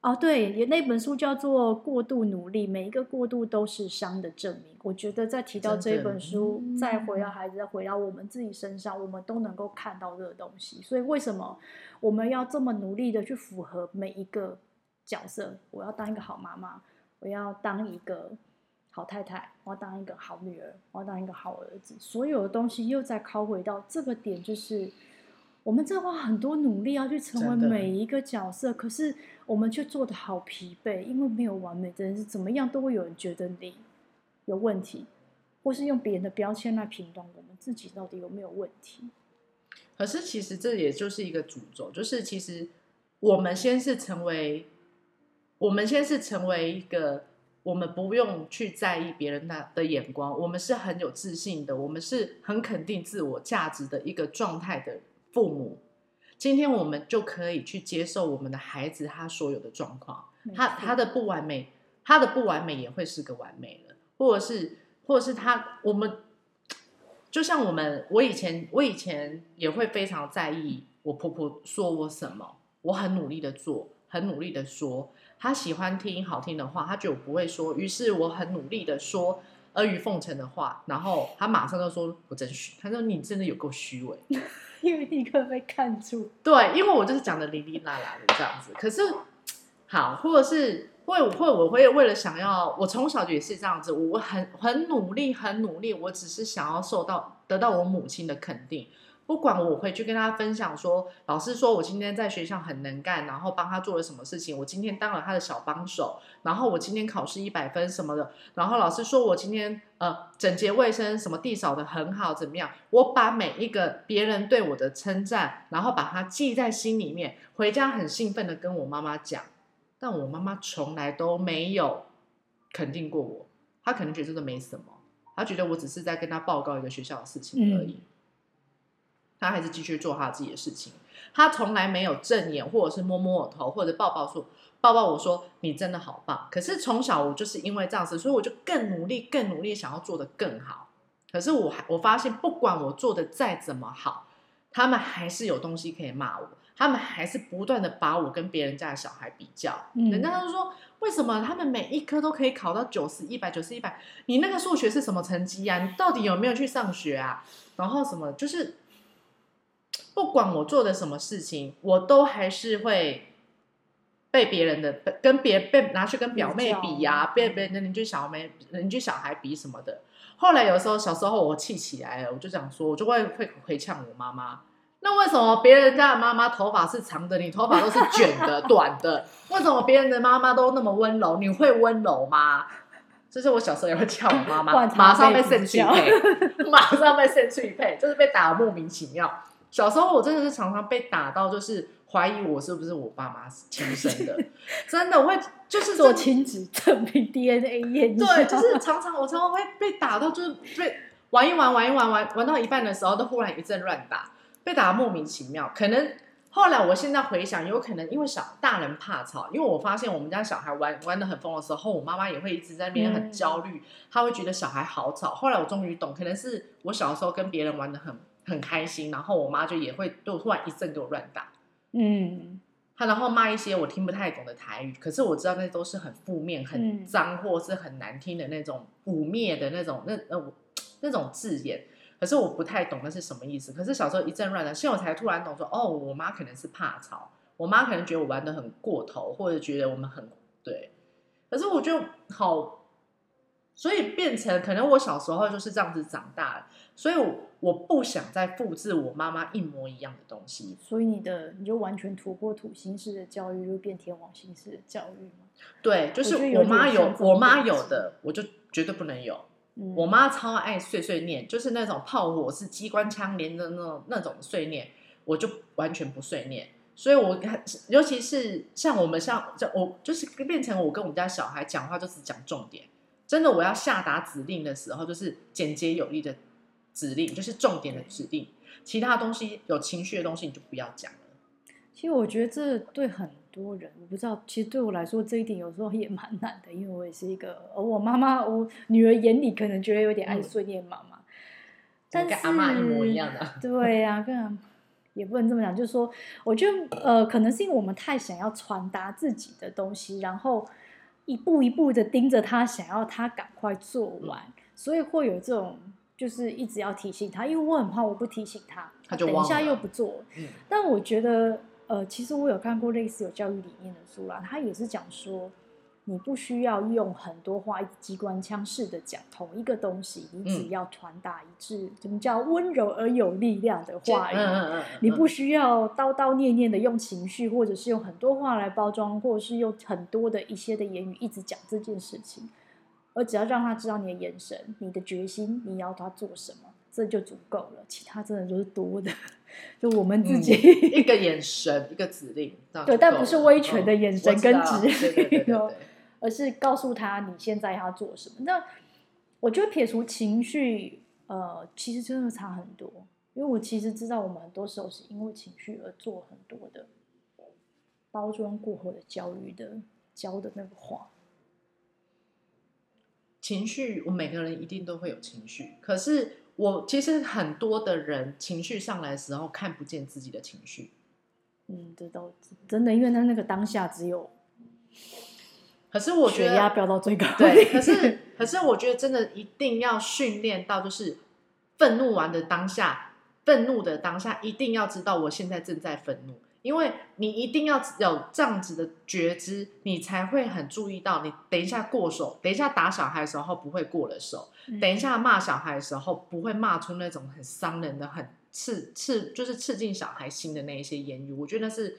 哦，对，也那本书叫做《过度努力》，每一个过度都是伤的证明。我觉得再提到这本书，再回到孩子，再回到我们自己身上，我们都能够看到这个东西。所以，为什么我们要这么努力的去符合每一个角色？我要当一个好妈妈，我要当一个。好太太，我要当一个好女儿，我要当一个好儿子，所有的东西又在拷回到这个点，就是我们在花很多努力要去成为每一个角色，可是我们却做得好疲惫，因为没有完美，真的是怎么样都会有人觉得你有问题，或是用别人的标签来评断我们自己到底有没有问题。可是其实这也就是一个诅咒，就是其实我们先是成为，我们先是成为一个。我们不用去在意别人的的眼光，我们是很有自信的，我们是很肯定自我价值的一个状态的父母。今天我们就可以去接受我们的孩子他所有的状况，他他的不完美，他的不完美也会是个完美了，或者是或者是他我们就像我们，我以前我以前也会非常在意我婆婆说我什么，我很努力的做，很努力的说。他喜欢听好听的话，他就不会说。于是我很努力的说阿谀奉承的话，然后他马上就说：“我真虚。”他说：“你真的有够虚伪。”因为立刻被看出。对，因为我就是讲的哩哩啦啦的这样子。可是，好，或者是会会我会为了想要，我从小也是这样子，我很很努力，很努力，我只是想要受到得到我母亲的肯定。不管我回去跟他分享说，老师说我今天在学校很能干，然后帮他做了什么事情，我今天当了他的小帮手，然后我今天考试一百分什么的，然后老师说我今天呃整洁卫生，什么地扫得很好，怎么样？我把每一个别人对我的称赞，然后把它记在心里面，回家很兴奋的跟我妈妈讲，但我妈妈从来都没有肯定过我，她可能觉得这个没什么，她觉得我只是在跟她报告一个学校的事情而已。他还是继续做他自己的事情，他从来没有正眼，或者是摸摸我头，或者抱抱说抱抱我说你真的好棒。可是从小我就是因为这样子，所以我就更努力，更努力想要做得更好。可是我还我发现，不管我做的再怎么好，他们还是有东西可以骂我，他们还是不断的把我跟别人家的小孩比较。嗯、人家就说，为什么他们每一科都可以考到九十、一百、九十、一百？你那个数学是什么成绩呀？你到底有没有去上学啊？然后什么就是。不管我做的什么事情，我都还是会被别人的跟别被拿去跟表妹比呀、啊，被别人的邻居小妹、邻居小孩比什么的。后来有时候小时候我气起来了，我就想说，我就会会回呛我妈妈。那为什么别人家的妈妈头发是长的，你头发都是卷的、短的？为什么别人的妈妈都那么温柔，你会温柔吗？就是我小时候也会呛我妈妈 马上被扇去配，马上被扇去配，就是被打得莫名其妙。小时候我真的是常常被打到，就是怀疑我是不是我爸妈亲生的，真的会就是做亲子证明 DNA 验证。对，就是常常我常常会被打到，就是被玩一玩玩一玩玩玩到一半的时候，都忽然一阵乱打，被打得莫名其妙。可能后来我现在回想，有可能因为小大人怕吵，因为我发现我们家小孩玩玩的很疯的时候，我妈妈也会一直在那边很焦虑，她、嗯、会觉得小孩好吵。后来我终于懂，可能是我小时候跟别人玩的很。很开心，然后我妈就也会就突然一阵给我乱打，嗯，她然后骂一些我听不太懂的台语，可是我知道那都是很负面、很脏或是很难听的那种污蔑的那种那呃那种字眼，可是我不太懂那是什么意思。可是小时候一阵乱打，现在我才突然懂说，哦，我妈可能是怕吵，我妈可能觉得我玩的很过头，或者觉得我们很对，可是我就好，所以变成可能我小时候就是这样子长大的，所以我。我不想再复制我妈妈一模一样的东西，所以你的你就完全突破土星式的教育，就变天王星式的教育吗？对，就是我妈有我妈有的，我就绝对不能有。嗯、我妈超爱碎碎念，就是那种炮火是机关枪连的那种那种碎念，我就完全不碎念。所以我看，尤其是像我们像我，就是变成我跟我们家小孩讲话，就是讲重点。真的，我要下达指令的时候，就是简洁有力的。指令就是重点的指令，其他东西有情绪的东西你就不要讲了。其实我觉得这对很多人，我不知道，其实对我来说这一点有时候也蛮难的，因为我也是一个，而我妈妈，我女儿眼里可能觉得有点爱碎念妈妈，嗯、但是跟阿妈一模一样的。对呀、啊，跟也不能这么讲，就是说，我觉得呃，可能是因为我们太想要传达自己的东西，然后一步一步的盯着他，想要他赶快做完，嗯、所以会有这种。就是一直要提醒他，因为我很怕我不提醒他，他等一下又不做。嗯，但我觉得，呃，其实我有看过类似有教育理念的书啦，他也是讲说，你不需要用很多话，一直机关枪式的讲同一个东西，你只要传达一致，嗯、怎么叫温柔而有力量的话语，嗯嗯嗯、你不需要叨叨念念的用情绪，或者是用很多话来包装，或者是用很多的一些的言语一直讲这件事情。而只要让他知道你的眼神、你的决心，你要他做什么，这就足够了。其他真的都是多的，就我们自己、嗯、一个眼神、一个指令，对，但不是威权的眼神跟指令哦，而是告诉他你现在要做什么。那我觉得撇除情绪，呃，其实真的差很多。因为我其实知道，我们很多时候是因为情绪而做很多的包装过后的教育的教的那个话。情绪，我每个人一定都会有情绪。可是我其实很多的人情绪上来的时候看不见自己的情绪。嗯，这倒真的，因为他那个当下只有。可是我觉得血压飙到最高。对，可是可是我觉得真的一定要训练到，就是愤怒完的当下，愤怒的当下一定要知道我现在正在愤怒。因为你一定要有这样子的觉知，你才会很注意到，你等一下过手，等一下打小孩的时候不会过了手，等一下骂小孩的时候不会骂出那种很伤人的、很刺刺，就是刺进小孩心的那一些言语，我觉得那是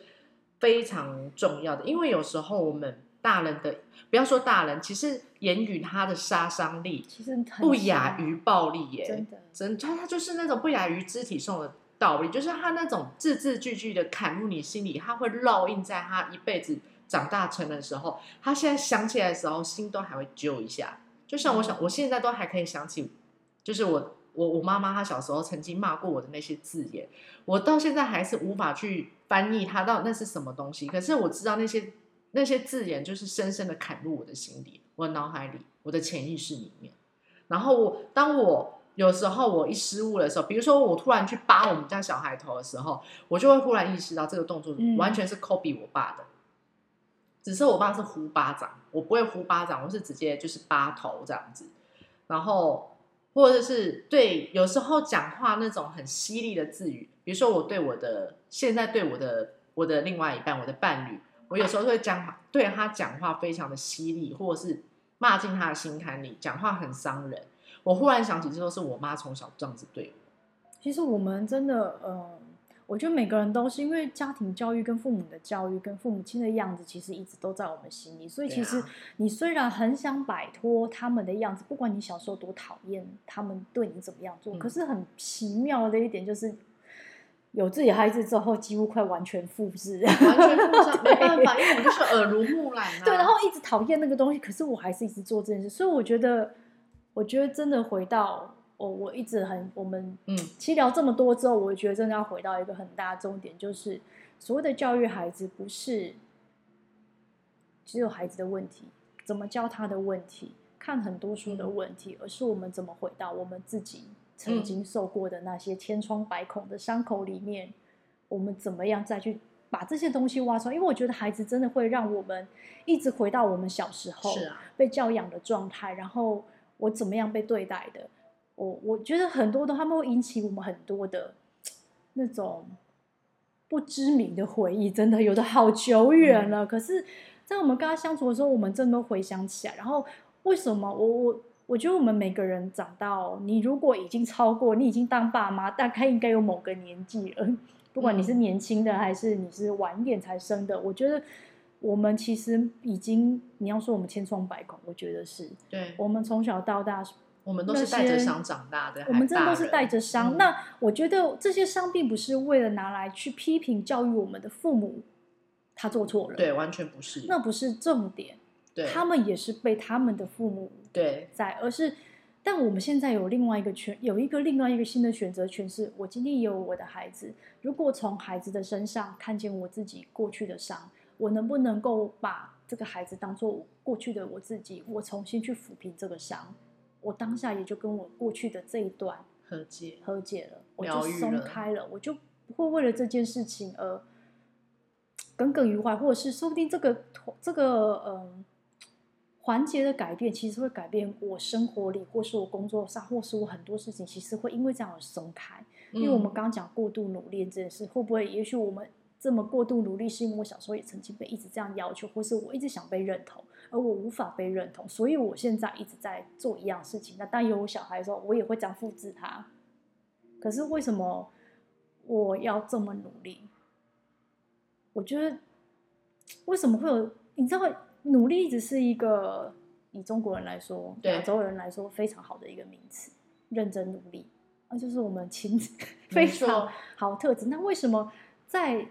非常重要的。因为有时候我们大人的，不要说大人，其实言语它的杀伤力其实不亚于暴力耶，真的，真他他就是那种不亚于肢体上的暴力，就是他那种字字句句的砍入你心里，他会烙印在他一辈子长大成人的时候，他现在想起来的时候，心都还会揪一下。就像我想，我现在都还可以想起，就是我我我妈妈她小时候曾经骂过我的那些字眼，我到现在还是无法去翻译它到底那是什么东西。可是我知道那些那些字眼就是深深的砍入我的心里，我的脑海里，我的潜意识里面。然后我当我有时候我一失误的时候，比如说我突然去扒我们家小孩头的时候，我就会忽然意识到这个动作完全是 copy 我爸的。只是我爸是呼巴掌，我不会呼巴掌，我是直接就是扒头这样子，然后或者是对有时候讲话那种很犀利的字语，比如说我对我的现在对我的我的另外一半我的伴侣，我有时候会讲对他讲话非常的犀利，或者是骂进他的心坎里，讲话很伤人。我忽然想起，这都是我妈从小这样子对我。其实我们真的，呃。我觉得每个人都是因为家庭教育跟父母的教育跟父母亲的样子，其实一直都在我们心里。所以其实你虽然很想摆脱他们的样子，不管你小时候多讨厌他们对你怎么样做，嗯、可是很奇妙的一点就是，有自己孩子之后，几乎快完全复制，完全复制，没办法，因为我就是耳濡目染啊。对，然后一直讨厌那个东西，可是我还是一直做这件事。所以我觉得，我觉得真的回到。我我一直很，我们嗯，其实聊这么多之后，我觉得真的要回到一个很大的重点，就是所谓的教育孩子，不是只有孩子的问题，怎么教他的问题，看很多书的问题，而是我们怎么回到我们自己曾经受过的那些千疮百孔的伤口里面，我们怎么样再去把这些东西挖出来？因为我觉得孩子真的会让我们一直回到我们小时候被教养的状态，然后我怎么样被对待的。我我觉得很多的他们会引起我们很多的那种不知名的回忆，真的有的好久远了。嗯、可是，在我们跟他相处的时候，我们真的回想起来。然后，为什么我我我觉得我们每个人长到，你如果已经超过，你已经当爸妈，大概应该有某个年纪了。不管你是年轻的还是你是晚一点才生的，我觉得我们其实已经，你要说我们千疮百孔，我觉得是。对，我们从小到大。我们都是带着伤长大的，我们真的都是带着伤。嗯、那我觉得这些伤并不是为了拿来去批评教育我们的父母，他做错了，对，完全不是，那不是重点。对，他们也是被他们的父母对在，而是，但我们现在有另外一个权，有一个另外一个新的选择权，是我今天也有我的孩子，如果从孩子的身上看见我自己过去的伤，我能不能够把这个孩子当做过去的我自己，我重新去抚平这个伤。我当下也就跟我过去的这一段和解和解了，我就松开了，我就不会为了这件事情而耿耿于怀，或者是说不定这个这个嗯环节的改变，其实会改变我生活里，或是我工作上，或是我很多事情，其实会因为这样而松开。因为我们刚刚讲过度努力这件事，会不会？也许我们这么过度努力，是因为我小时候也曾经被一直这样要求，或是我一直想被认同。而我无法被认同，所以我现在一直在做一样事情。那当有我小孩的时候，我也会这样复制他。可是为什么我要这么努力？我觉得为什么会有？你知道，努力一直是一个以中国人来说，亚洲人来说非常好的一个名词，认真努力，那就是我们亲子 非常好特质。那为什么在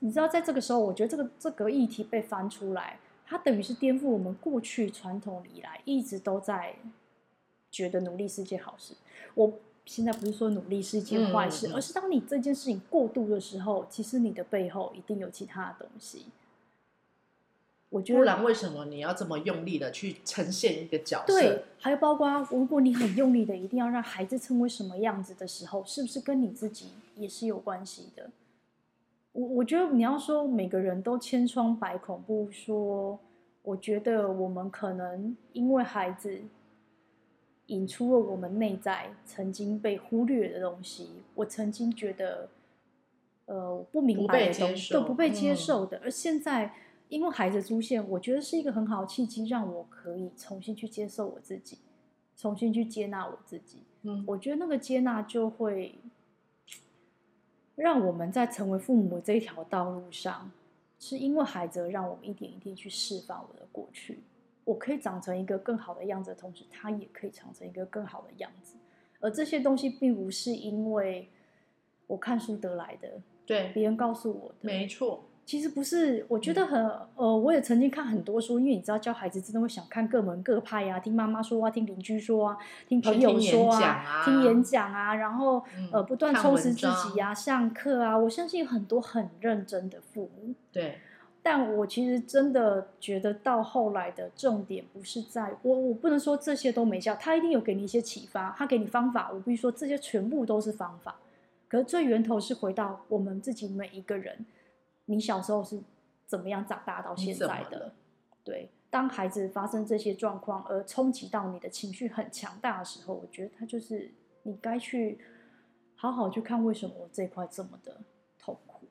你知道，在这个时候，我觉得这个这个议题被翻出来。它等于是颠覆我们过去传统以来一直都在觉得努力是件好事。我现在不是说努力是一件坏事，嗯、而是当你这件事情过度的时候，其实你的背后一定有其他的东西。我觉得，不然为什么你要这么用力的去呈现一个角色？对，还有包括如果你很用力的一定要让孩子成为什么样子的时候，是不是跟你自己也是有关系的？我我觉得你要说每个人都千疮百孔，不说，我觉得我们可能因为孩子引出了我们内在曾经被忽略的东西，我曾经觉得呃不明白的东西，都不被接受的，嗯、而现在因为孩子出现，我觉得是一个很好的契机，让我可以重新去接受我自己，重新去接纳我自己。嗯，我觉得那个接纳就会。让我们在成为父母这一条道路上，是因为孩子让我们一点一滴去释放我的过去，我可以长成一个更好的样子的同时，他也可以长成一个更好的样子。而这些东西并不是因为我看书得来的，对，别人告诉我的，没错。其实不是，我觉得很、嗯、呃，我也曾经看很多书，因为你知道教孩子真的会想看各门各派啊，听妈妈说啊，听邻居说啊，听朋友说啊，听演讲啊，啊，然后、嗯、呃不断充实自己啊，上课啊。我相信很多很认真的父母，对。但我其实真的觉得到后来的重点不是在我，我不能说这些都没效，他一定有给你一些启发，他给你方法，我必须说这些全部都是方法。可是最源头是回到我们自己每一个人。你小时候是怎么样长大到现在的？对，当孩子发生这些状况而冲击到你的情绪很强大的时候，我觉得他就是你该去好好去看为什么我这块这么的痛苦，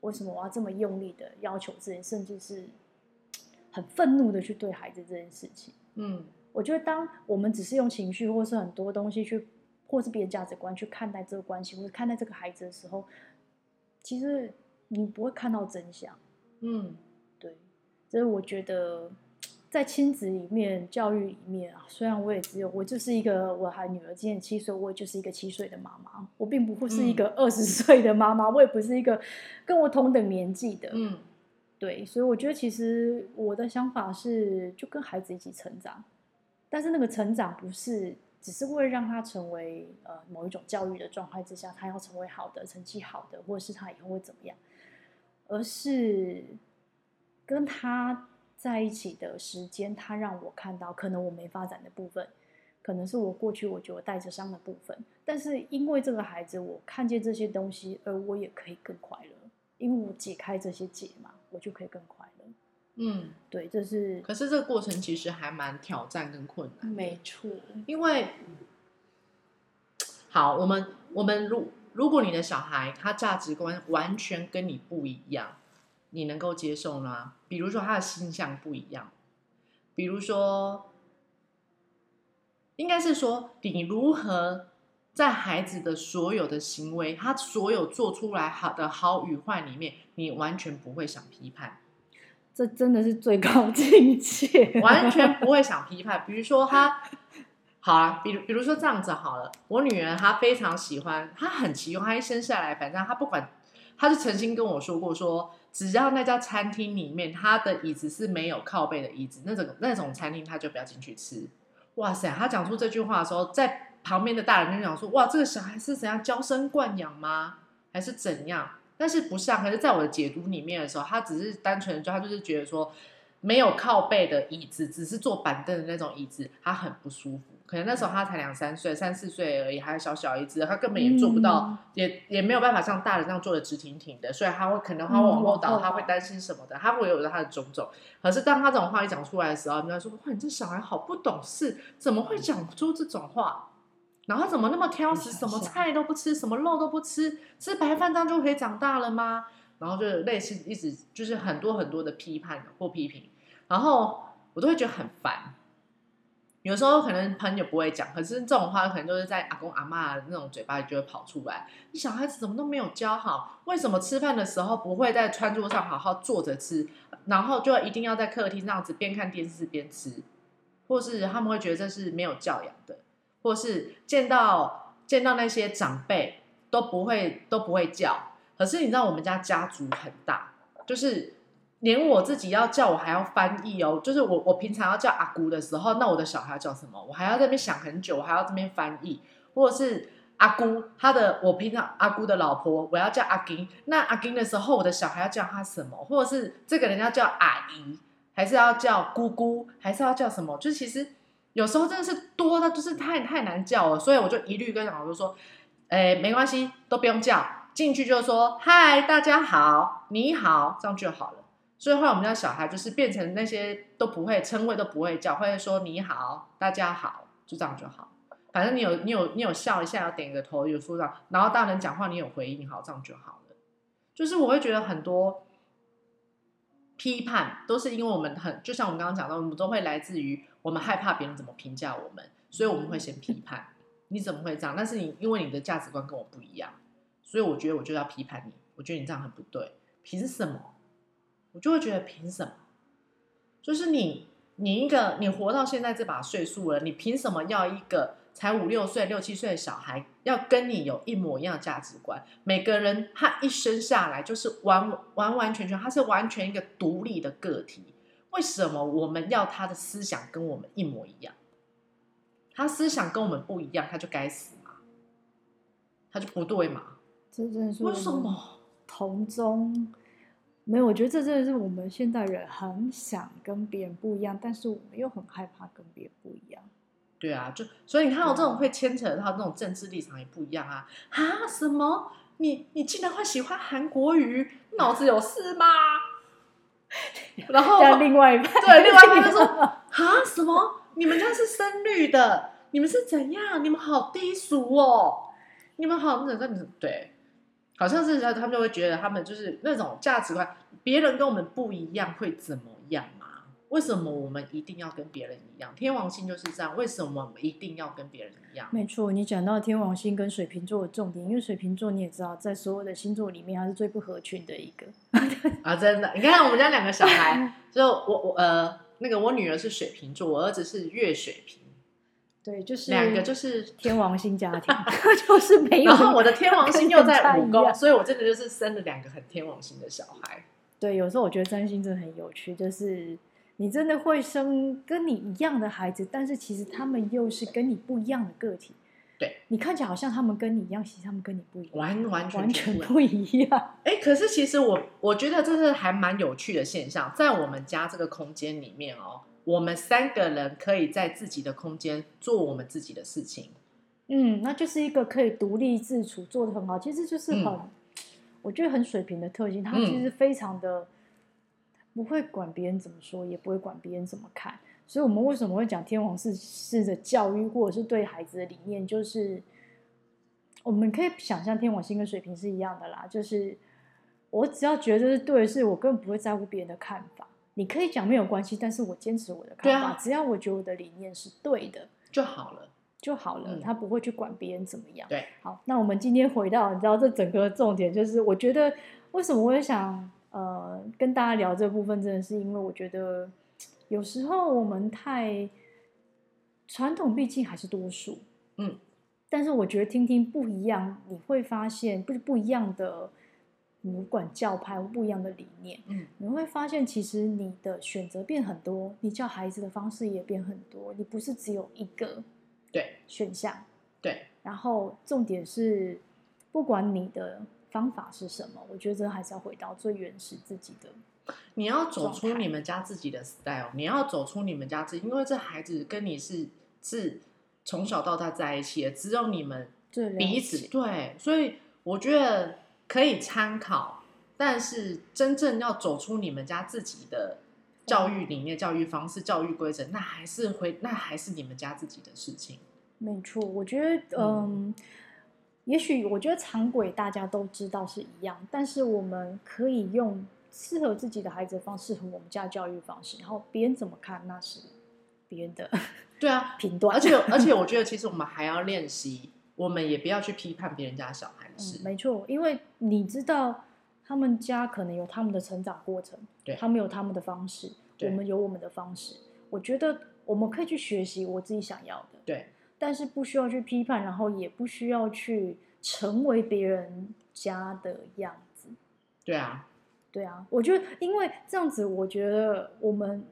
为什么我要这么用力的要求自己，甚至是很愤怒的去对孩子这件事情。嗯，我觉得当我们只是用情绪或是很多东西去，或是别的价值观去看待这个关系，或者看待这个孩子的时候，其实。你不会看到真相，嗯，对，所以我觉得在亲子里面、教育里面啊，虽然我也只有我就是一个，我还女儿今年七岁，我也就是一个七岁的妈妈，我并不会是一个二十岁的妈妈，嗯，我也不是一个跟我同等年纪的，嗯，对，所以我觉得其实我的想法是，就跟孩子一起成长，但是那个成长不是。只是为了让他成为呃某一种教育的状态之下，他要成为好的成绩好的，或者是他以后会怎么样，而是跟他在一起的时间，他让我看到可能我没发展的部分，可能是我过去我觉得带着伤的部分，但是因为这个孩子，我看见这些东西，而我也可以更快乐，因为我解开这些结嘛，我就可以更快乐。嗯，对，这是。可是这个过程其实还蛮挑战跟困难。没错，因为，好，我们我们如如果你的小孩他价值观完全跟你不一样，你能够接受吗？比如说他的性向不一样，比如说，应该是说你如何在孩子的所有的行为，他所有做出来好的好与坏里面，你完全不会想批判。这真的是最高境界，完全不会想批判。比如说他，好啊，比如比如说这样子好了，我女儿她非常喜欢，她很奇怪，她一生下来，反正她不管，她就曾经跟我说过说，只要那家餐厅里面她的椅子是没有靠背的椅子，那种那种餐厅她就不要进去吃。哇塞，她讲出这句话的时候，在旁边的大人就讲说，哇，这个小孩是怎样娇生惯养吗？还是怎样？但是不像，可是在我的解读里面的时候，他只是单纯的就他就是觉得说，没有靠背的椅子，只是坐板凳的那种椅子，他很不舒服。可能那时候他才两三岁、三四岁而已，还小小一只，他根本也做不到，嗯、也也没有办法像大人那样坐的直挺挺的，所以他会可能他会往后倒，嗯、他会担心什么的，他会有他的种种。可是当他这种话一讲出来的时候，人家说：“哇，你这小孩好不懂事，怎么会讲出这种话？”然后他怎么那么挑食，什么菜都不吃，什么肉都不吃，吃白饭这样就可以长大了吗？然后就类似一直就是很多很多的批判或批评，然后我都会觉得很烦。有时候可能朋友不会讲，可是这种话可能就是在阿公阿嬷的那种嘴巴里就会跑出来。你小孩子怎么都没有教好？为什么吃饭的时候不会在餐桌上好好坐着吃，然后就一定要在客厅这样子边看电视边吃？或是他们会觉得这是没有教养的？或是见到见到那些长辈都不会都不会叫，可是你知道我们家家族很大，就是连我自己要叫我还要翻译哦，就是我我平常要叫阿姑的时候，那我的小孩叫什么，我还要在那边想很久，我还要这边翻译，或者是阿姑他的我平常阿姑的老婆，我要叫阿金，那阿金的时候，我的小孩要叫他什么，或者是这个人要叫阿姨，还是要叫姑姑，还是要叫什么？就是其实。有时候真的是多的，就是太太难叫了，所以我就一律跟老师说：“哎，没关系，都不用叫，进去就说嗨，大家好，你好，这样就好了。”所以后来我们家小孩就是变成那些都不会称谓，都不会叫，会说你好，大家好，就这样就好。反正你有你有你有笑一下，要点个头，有说上，然后大人讲话你有回应，好，这样就好了。就是我会觉得很多批判都是因为我们很，就像我们刚刚讲到，我们都会来自于。我们害怕别人怎么评价我们，所以我们会先批判。你怎么会这样？但是你因为你的价值观跟我不一样，所以我觉得我就要批判你，我觉得你这样很不对，凭什么？我就会觉得凭什么？就是你，你一个你活到现在这把岁数了，你凭什么要一个才五六岁、六七岁的小孩要跟你有一模一样的价值观？每个人他一生下来就是完完完全全，他是完全一个独立的个体。为什么我们要他的思想跟我们一模一样？他思想跟我们不一样，他就该死吗？他就不对吗？这真是为什么？同宗没有，我觉得这真的是我们现代人很想跟别人不一样，但是我们又很害怕跟别人不一样。对啊，就所以你看，我这种会牵扯到这种政治立场也不一样啊！啊，什么？你你竟然会喜欢韩国瑜？脑子有事吗？然后 另外一半，对，另外一半就说：“啊，什么？你们家是深绿的？你们是怎样？你们好低俗哦！你们好那种……对，好像是他们就会觉得他们就是那种价值观，别人跟我们不一样会怎么样嘛？为什么我们一定要跟别人一样？天王星就是这样，为什么我们一定要跟别人一样？没错，你讲到天王星跟水瓶座的重点，因为水瓶座你也知道，在所有的星座里面，它是最不合群的一个。”啊，真的！你看我们家两个小孩，就我我呃，那个我女儿是水瓶座，我儿子是月水瓶，对，就是两个就是天王星家庭 就是没有。然后我的天王星又在五宫，所以我真的就是生了两个很天王星的小孩。对，有时候我觉得占星真的很有趣，就是你真的会生跟你一样的孩子，但是其实他们又是跟你不一样的个体。对，你看起来好像他们跟你一样，其实他们跟你不一样，完完全完全不一样。哎，可是其实我我觉得这是还蛮有趣的现象，在我们家这个空间里面哦，我们三个人可以在自己的空间做我们自己的事情。嗯，那就是一个可以独立自处，做的很好。其实就是很，嗯、我觉得很水平的特性，他其实非常的不会管别人怎么说，也不会管别人怎么看。所以，我们为什么会讲天王式式的教育，或者是对孩子的理念，就是我们可以想象天王星跟水平是一样的啦。就是我只要觉得是对的事，我根本不会在乎别人的看法。你可以讲没有关系，但是我坚持我的看法。啊、只要我觉得我的理念是对的就好了，就好了。嗯、他不会去管别人怎么样。对，好，那我们今天回到，你知道这整个重点就是，我觉得为什么我也想呃跟大家聊这部分，真的是因为我觉得。有时候我们太传统，毕竟还是多数，嗯。但是我觉得听听不一样，你会发现不是不一样的，不管教派不一样的理念，嗯，你会发现其实你的选择变很多，你教孩子的方式也变很多，你不是只有一个对选项，对。然后重点是，不管你的方法是什么，我觉得还是要回到最原始自己的。你要走出你们家自己的 style，你要走出你们家自己，因为这孩子跟你是是从小到大在一起的，只有你们彼此对，所以我觉得可以参考，但是真正要走出你们家自己的教育理念、教育方式、教育规则，那还是回那还是你们家自己的事情。没错，我觉得嗯，嗯，也许我觉得常轨大家都知道是一样，但是我们可以用。适合自己的孩子的方式和我们家教育方式，然后别人怎么看那是别人的对啊 评断，而且而且我觉得其实我们还要练习，我们也不要去批判别人家小孩的事。嗯，没错，因为你知道他们家可能有他们的成长过程，对，他们有他们的方式，我们有我们的方式。我觉得我们可以去学习我自己想要的，对，但是不需要去批判，然后也不需要去成为别人家的样子。对啊。对啊，我觉得因为这样子，我觉得我们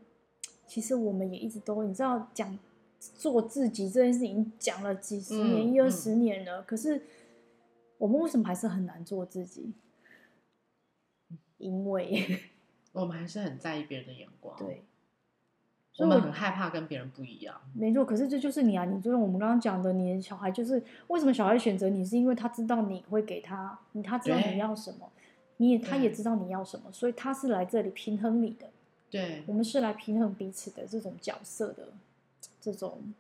其实我们也一直都，你知道，讲做自己这件事情讲了几十年、嗯、一二十年了，嗯、可是我们为什么还是很难做自己？因为 我们还是很在意别人的眼光，对，我们很害怕跟别人不一样。没错，可是这就是你啊！你就像我们刚刚讲的，你的小孩就是为什么小孩选择你，是因为他知道你会给他，你他知道你要什么。你也，他也知道你要什么，所以他是来这里平衡你的。对，我们是来平衡彼此的这种角色的这种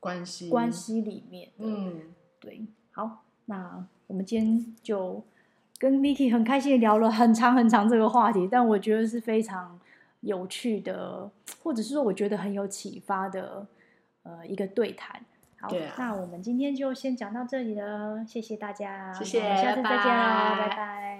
关系关系里面。嗯，对。好，那我们今天就跟 Miki 很开心的聊了很长很长这个话题，但我觉得是非常有趣的，或者是说我觉得很有启发的呃一个对谈。好，啊那我们今天就先讲到这里了，谢谢大家，谢谢下次再见喽，拜拜拜拜。